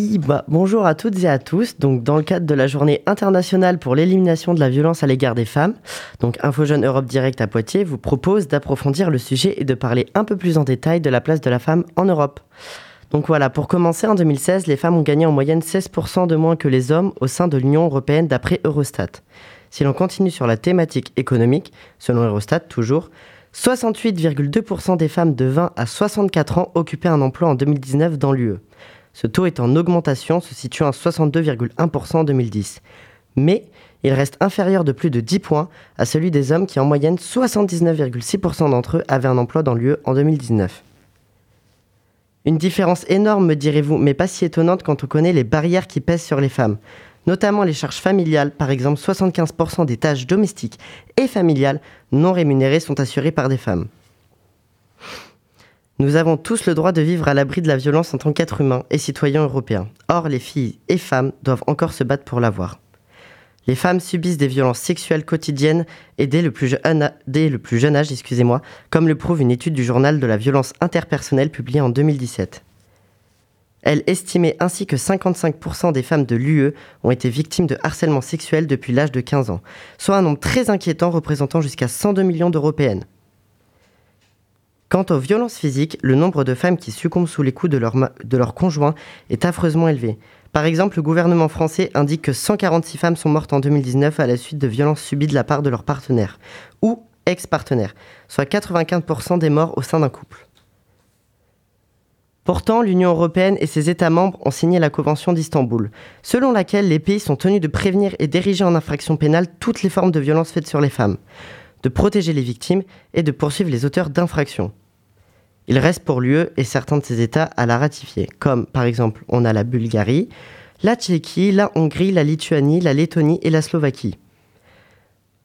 Bah, bonjour à toutes et à tous. Donc, dans le cadre de la journée internationale pour l'élimination de la violence à l'égard des femmes, donc InfoJeune Europe Direct à Poitiers vous propose d'approfondir le sujet et de parler un peu plus en détail de la place de la femme en Europe. Donc voilà, pour commencer, en 2016, les femmes ont gagné en moyenne 16% de moins que les hommes au sein de l'Union européenne d'après Eurostat. Si l'on continue sur la thématique économique, selon Eurostat toujours, 68,2% des femmes de 20 à 64 ans occupaient un emploi en 2019 dans l'UE. Ce taux est en augmentation, se situant à 62,1% en 2010. Mais il reste inférieur de plus de 10 points à celui des hommes qui, en moyenne, 79,6% d'entre eux avaient un emploi dans l'UE en 2019. Une différence énorme, me direz-vous, mais pas si étonnante quand on connaît les barrières qui pèsent sur les femmes. Notamment les charges familiales, par exemple 75% des tâches domestiques et familiales non rémunérées sont assurées par des femmes. Nous avons tous le droit de vivre à l'abri de la violence en tant qu'êtres humains et citoyens européens. Or, les filles et femmes doivent encore se battre pour l'avoir. Les femmes subissent des violences sexuelles quotidiennes et dès le plus jeune, âge, excusez-moi, comme le prouve une étude du journal de la violence interpersonnelle publiée en 2017. Elle estimait ainsi que 55% des femmes de l'UE ont été victimes de harcèlement sexuel depuis l'âge de 15 ans, soit un nombre très inquiétant représentant jusqu'à 102 millions d'Européennes. Quant aux violences physiques, le nombre de femmes qui succombent sous les coups de leur, de conjoint est affreusement élevé. Par exemple, le gouvernement français indique que 146 femmes sont mortes en 2019 à la suite de violences subies de la part de leur partenaire ou ex-partenaire, soit 95% des morts au sein d'un couple. Pourtant, l'Union européenne et ses États membres ont signé la Convention d'Istanbul, selon laquelle les pays sont tenus de prévenir et d'ériger en infraction pénale toutes les formes de violences faites sur les femmes de protéger les victimes et de poursuivre les auteurs d'infractions. Il reste pour l'UE et certains de ses États à la ratifier, comme par exemple on a la Bulgarie, la Tchéquie, la Hongrie, la Lituanie, la Lettonie et la Slovaquie.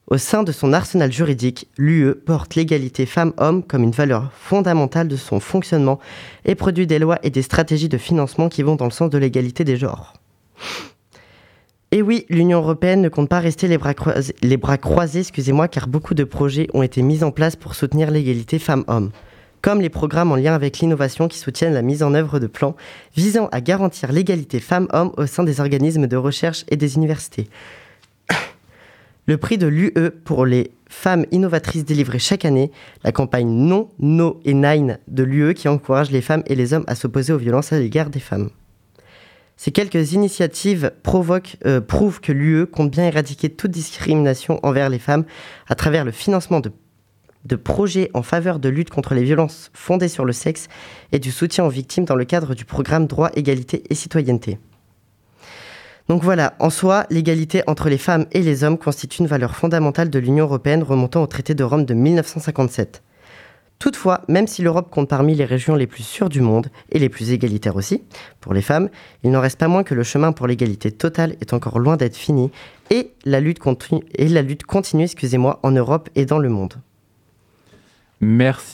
Au sein de son arsenal juridique, l'UE porte l'égalité femmes-hommes comme une valeur fondamentale de son fonctionnement et produit des lois et des stratégies de financement qui vont dans le sens de l'égalité des genres. Et oui, l'Union européenne ne compte pas rester les bras croisés, excusez-moi, car beaucoup de projets ont été mis en place pour soutenir l'égalité femmes-hommes, comme les programmes en lien avec l'innovation qui soutiennent la mise en œuvre de plans visant à garantir l'égalité femmes-hommes au sein des organismes de recherche et des universités. Le prix de l'UE pour les femmes innovatrices délivré chaque année, la campagne Non, No et Nine de l'UE qui encourage les femmes et les hommes à s'opposer aux violences à l'égard des femmes. Ces quelques initiatives euh, prouvent que l'UE compte bien éradiquer toute discrimination envers les femmes à travers le financement de, de, projets en faveur de lutte contre les violences fondées sur le sexe et du soutien aux victimes dans le cadre du programme Droit, Égalité et Citoyenneté. Donc voilà, en soi, l'égalité entre les femmes et les hommes constitue une valeur fondamentale de l'Union européenne remontant au traité de Rome de 1957. Toutefois, même si l'Europe compte parmi les régions les plus sûres du monde et les plus égalitaires aussi, pour les femmes, il n'en reste pas moins que le chemin pour l'égalité totale est encore loin d'être fini et la lutte continue, excusez-moi, en Europe et dans le monde. Merci.